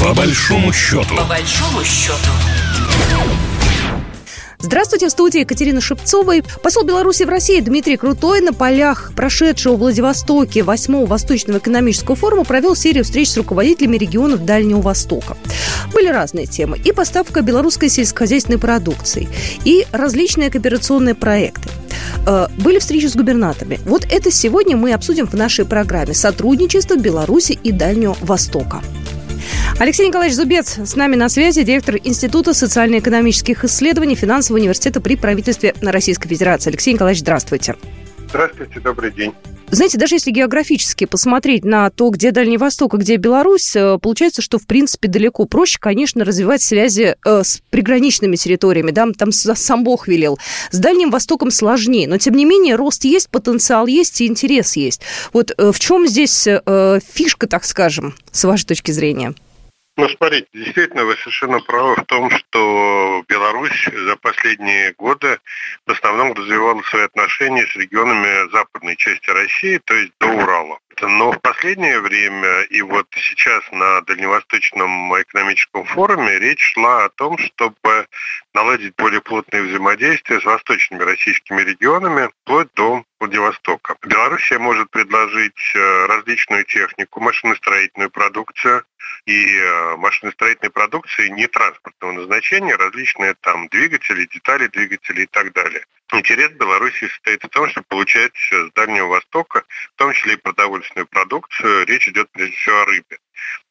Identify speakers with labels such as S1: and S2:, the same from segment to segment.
S1: По большому счету.
S2: По большому счету.
S3: Здравствуйте, в студии Екатерина Шевцова. Посол Беларуси в России Дмитрий Крутой на полях прошедшего в Владивостоке 8-го Восточного экономического форума провел серию встреч с руководителями регионов Дальнего Востока. Были разные темы. И поставка белорусской сельскохозяйственной продукции, и различные кооперационные проекты были встречи с губернаторами. Вот это сегодня мы обсудим в нашей программе «Сотрудничество Беларуси и Дальнего Востока». Алексей Николаевич Зубец с нами на связи, директор Института социально-экономических исследований Финансового университета при правительстве Российской Федерации. Алексей Николаевич, здравствуйте.
S4: Здравствуйте, добрый день.
S3: Знаете, даже если географически посмотреть на то, где Дальний Восток, а где Беларусь, э, получается, что, в принципе, далеко проще, конечно, развивать связи э, с приграничными территориями. Да? Там сам Бог велел. С Дальним Востоком сложнее. Но, тем не менее, рост есть, потенциал есть и интерес есть. Вот э, в чем здесь фишка, так скажем, с вашей точки зрения?
S4: Ну, смотрите, действительно, вы совершенно правы в том, что Беларусь за последние годы в основном развивала свои отношения с регионами западной части России, то есть до Урала. Но в последнее время и вот сейчас на Дальневосточном экономическом форуме речь шла о том, чтобы наладить более плотное взаимодействие с восточными российскими регионами вплоть до Владивостока. Белоруссия может предложить э, различную технику, машиностроительную продукцию и э, машиностроительной продукции не транспортного назначения, различные там двигатели, детали двигателей и так далее. Интерес Беларуси состоит в том, чтобы получать с Дальнего Востока, в том числе и продовольственную продукцию. Речь идет прежде всего о рыбе,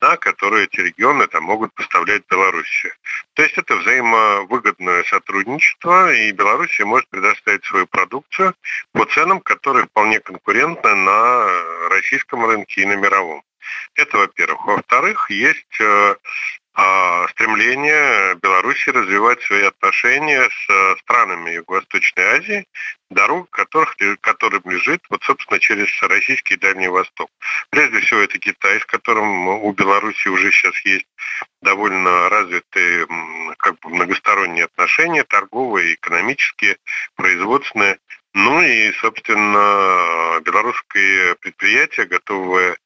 S4: да, которую эти регионы там, могут поставлять Беларуси. То есть это взаимовыгодное сотрудничество, и Беларусь может предоставить свою продукцию по ценам, которые вполне конкурентны на российском рынке и на мировом. Это во-первых. Во-вторых, есть э, а, стремление Беларуси развивать свои отношения с э, странами Юго-Восточной Азии, дорога которых, которым лежит, вот, собственно, через Российский Дальний Восток. Прежде всего, это Китай, с которым у Беларуси уже сейчас есть довольно развитые как бы, многосторонние отношения, торговые, экономические, производственные. Ну и, собственно, белорусские предприятия, готовые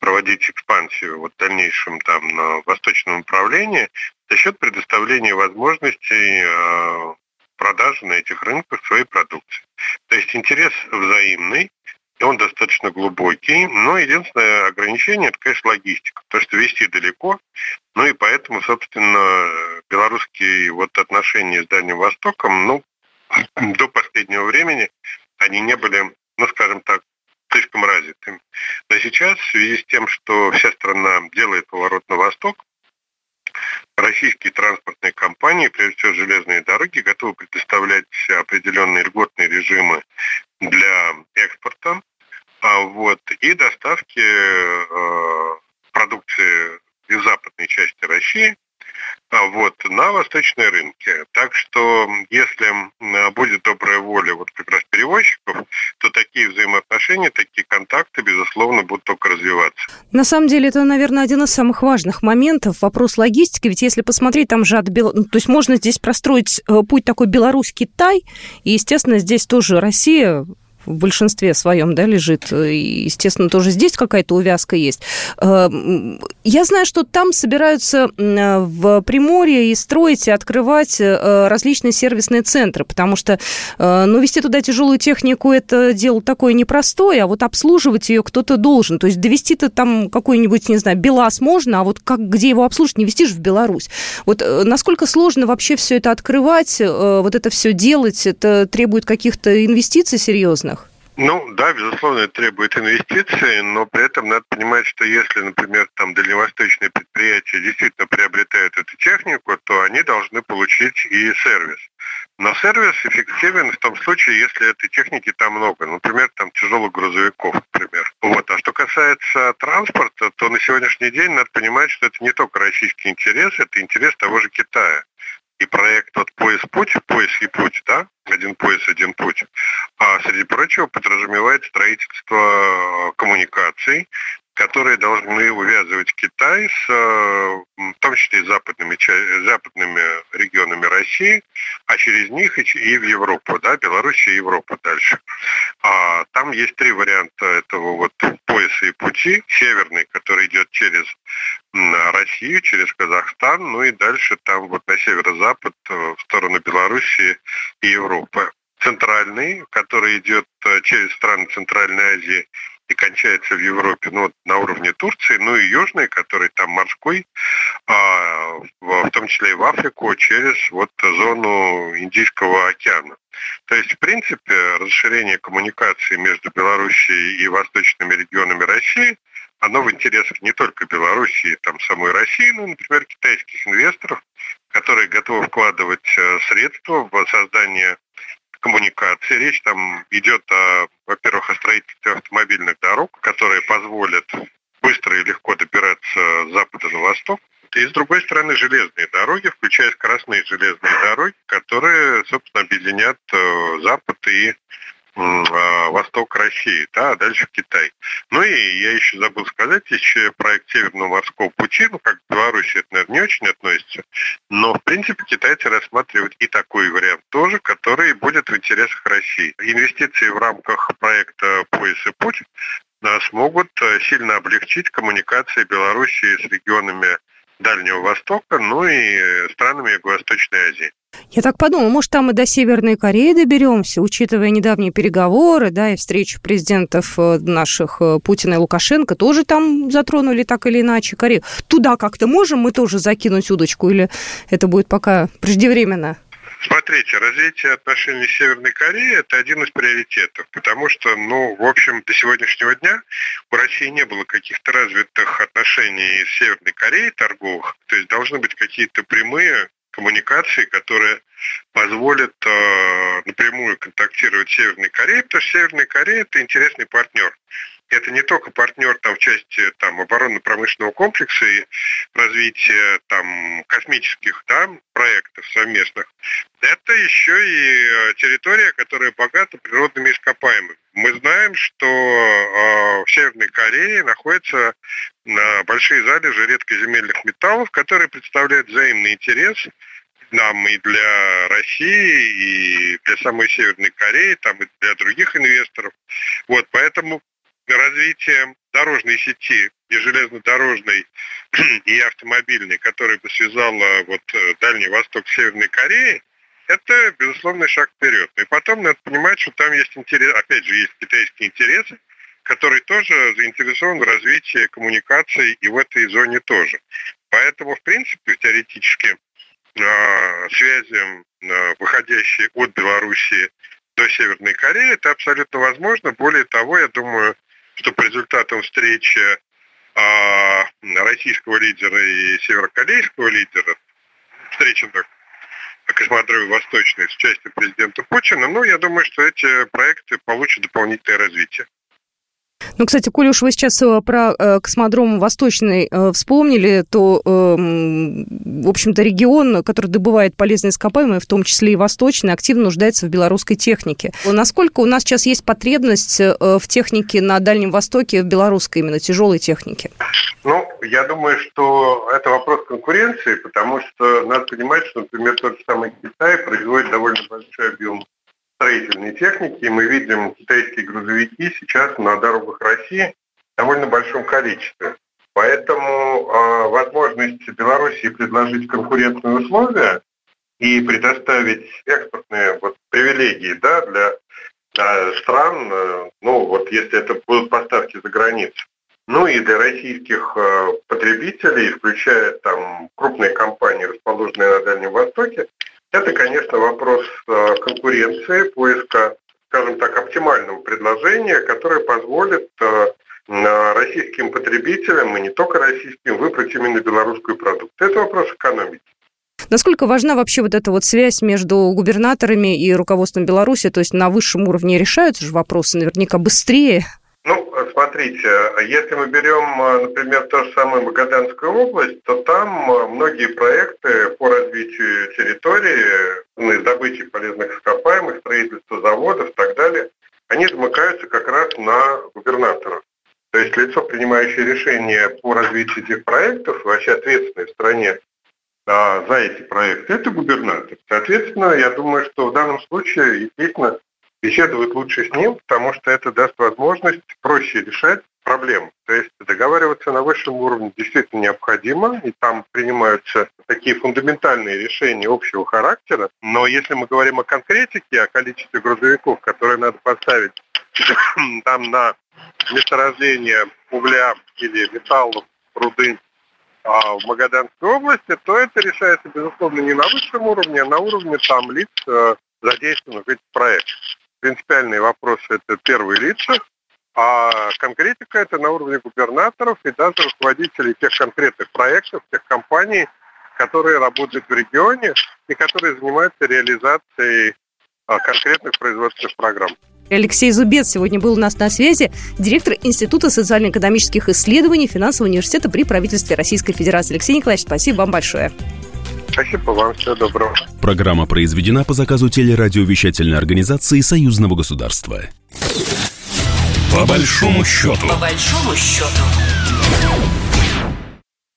S4: проводить экспансию вот в дальнейшем там на восточном направлении за счет предоставления возможностей э, продажи на этих рынках своей продукции. То есть интерес взаимный, и он достаточно глубокий, но единственное ограничение – это, конечно, логистика, потому что вести далеко, ну и поэтому, собственно, белорусские вот отношения с Дальним Востоком, ну, до последнего времени они не были, ну, скажем так, слишком развитыми. Но сейчас, в связи с тем, что вся страна делает поворот на восток, российские транспортные компании, прежде всего железные дороги, готовы предоставлять определенные льготные режимы для экспорта а вот, и доставки э, продукции из западной части России а вот, на восточные рынки. Так что, если будет добрая воля вот как раз перевозчиков, то такие взаимоотношения, такие контакты, безусловно, будут только развиваться.
S3: На самом деле, это, наверное, один из самых важных моментов. Вопрос логистики. Ведь если посмотреть, там же от Бел... ну, То есть можно здесь простроить э, путь такой Беларусь-Китай, и, естественно, здесь тоже Россия в большинстве своем, да, лежит. И, естественно, тоже здесь какая-то увязка есть. Э, я знаю, что там собираются в Приморье и строить, и открывать э, различные сервисные центры, потому что, э, ну, вести туда тяжелую технику – это дело такое непростое, а вот обслуживать ее кто-то должен. То есть довести-то там какой-нибудь, не знаю, БелАЗ можно, а вот как, где его обслуживать, не вести же в Беларусь. Вот насколько сложно вообще все это открывать, вот это все делать, это требует каких-то инвестиций серьезных?
S4: Ну, да, безусловно, это требует инвестиций, но при этом надо понимать, что если, например, там дальневосточные предприятия действительно приобретают эту технику, то они должны получить и сервис. Но сервис эффективен в том случае, если этой техники там много. Например, там тяжелых грузовиков, например. Вот. А что касается транспорта, то на сегодняшний день надо понимать, что это не только российский интерес, это интерес того же Китая и проект вот «Пояс путь», «Пояс и путь», да, «Один пояс, один путь», а среди прочего подразумевает строительство коммуникаций, которые должны увязывать Китай с, в том числе, западными, западными регионами России, а через них и в Европу, да, Белоруссия и Европа дальше. А там есть три варианта этого вот пояса и пути. Северный, который идет через Россию, через Казахстан, ну и дальше там вот на северо-запад э, в сторону Белоруссии и Европы. Центральный, который идет э, через страны Центральной Азии и кончается в Европе, ну, на уровне Турции, ну и южный, который там морской, а, в том числе и в Африку, через вот зону Индийского океана. То есть, в принципе, расширение коммуникации между Белоруссией и восточными регионами России оно в интересах не только Белоруссии, там самой России, но, например, китайских инвесторов, которые готовы вкладывать э, средства в создание коммуникации. Речь там идет, о, во-первых, о строительстве автомобильных дорог, которые позволят быстро и легко добираться с запада на восток. И с другой стороны железные дороги, включая скоростные железные дороги, которые, собственно, объединят э, Запад и восток России, да, а дальше Китай. Ну и я еще забыл сказать, еще проект Северного морского пути, ну как к Беларуси это, наверное, не очень относится, но в принципе китайцы рассматривают и такой вариант тоже, который будет в интересах России. Инвестиции в рамках проекта «Пояс и путь» смогут э, сильно облегчить коммуникации Белоруссии с регионами Дальнего Востока, ну и странами Юго-Восточной Азии.
S3: Я так подумала, может, там и до Северной Кореи доберемся, учитывая недавние переговоры, да, и встречу президентов э, наших э, Путина и Лукашенко, тоже там затронули так или иначе Корею. Туда как-то можем мы тоже закинуть удочку, или это будет пока преждевременно?
S4: Смотрите, развитие отношений с Северной Кореей – это один из приоритетов, потому что, ну, в общем, до сегодняшнего дня у России не было каких-то развитых отношений с Северной Кореей торговых, то есть должны быть какие-то прямые коммуникации, которые позволят э, напрямую контактировать с Северной Кореей, потому что Северная Корея – это интересный партнер это не только партнер там, в части там, оборонно-промышленного комплекса и развития там, космических да, проектов совместных, это еще и э, территория, которая богата природными ископаемыми. Мы знаем, что э, в Северной Корее находятся э, большие залежи редкоземельных металлов, которые представляют взаимный интерес нам и для России, и для самой Северной Кореи, там и для других инвесторов. Вот, поэтому развитие дорожной сети и железнодорожной, и автомобильной, которая бы связала вот э, Дальний Восток с Северной Кореей, это, безусловно, шаг вперед. И потом надо понимать, что там есть интерес, опять же, есть китайские интересы, который тоже заинтересован в развитии коммуникаций и в этой зоне тоже. Поэтому, в принципе, теоретически э, связи, э, выходящие от Белоруссии до Северной Кореи, это абсолютно возможно. Более того, я думаю, что по результатам встречи а, российского лидера и северокорейского лидера, встреченных космодроме Восточной с участием президента Путина, ну, я думаю, что эти проекты получат дополнительное развитие.
S3: Ну, кстати, коли уж вы сейчас э, про э, космодром Восточный э, вспомнили, то, эм, в общем-то, регион, который добывает полезные ископаемые, в том числе и Восточный, активно нуждается в белорусской технике. Насколько у нас сейчас есть потребность в технике на Дальнем Востоке, в белорусской именно тяжелой технике?
S4: Ну, я думаю, что это вопрос конкуренции, потому что надо понимать, что, например, тот же самый Китай производит довольно большой объем строительной техники. И мы видим китайские грузовики сейчас на дорогах России в довольно большом количестве. Поэтому э, возможность Белоруссии предложить конкурентные условия и предоставить экспортные вот, привилегии да, для, для стран, э, ну вот если это будут поставки за границу, ну и для российских э, потребителей, включая там крупные компании, расположенные на Дальнем Востоке, это, конечно, вопрос э, конкуренции, поиска, скажем так, оптимального предложения, которое позволит э, российским потребителям, и не только российским, выбрать именно белорусскую продукцию. Это вопрос экономики.
S3: Насколько важна вообще вот эта вот связь между губернаторами и руководством Беларуси? То есть на высшем уровне решаются же вопросы наверняка быстрее?
S4: Смотрите, если мы берем, э, например, ту же самую Магаданскую область, то там э, многие проекты по развитию территории, ну, из добычи полезных ископаемых, строительства заводов и так далее, они замыкаются как раз на губернаторов. То То есть лицо, принимающее решение по развитию этих проектов, вообще ответственное в стране а, за эти проекты, это губернатор. Соответственно, я думаю, что в данном случае, естественно, беседовать лучше с ним, потому что это даст возможность проще решать проблему. То есть договариваться на высшем уровне действительно необходимо, и там принимаются такие фундаментальные решения общего характера. Но если мы говорим о конкретике, о количестве грузовиков, которые надо поставить там на месторождение угля или металлов, руды а в Магаданской области, то это решается, безусловно, не на высшем уровне, а на уровне там лиц, э, задействованных в этих проектах. Принципиальные вопросы – это первые лица, а конкретика – это на уровне губернаторов и даже руководителей тех конкретных проектов, тех компаний, которые работают в регионе и которые занимаются реализацией а, конкретных производственных программ.
S3: Алексей Зубец сегодня был у нас на связи, директор Института социально-экономических исследований Финансового университета при правительстве Российской Федерации. Алексей Николаевич, спасибо вам большое.
S4: Спасибо вам, всего доброго.
S1: Программа произведена по заказу телерадиовещательной организации Союзного государства. По большому счету. По большому счету.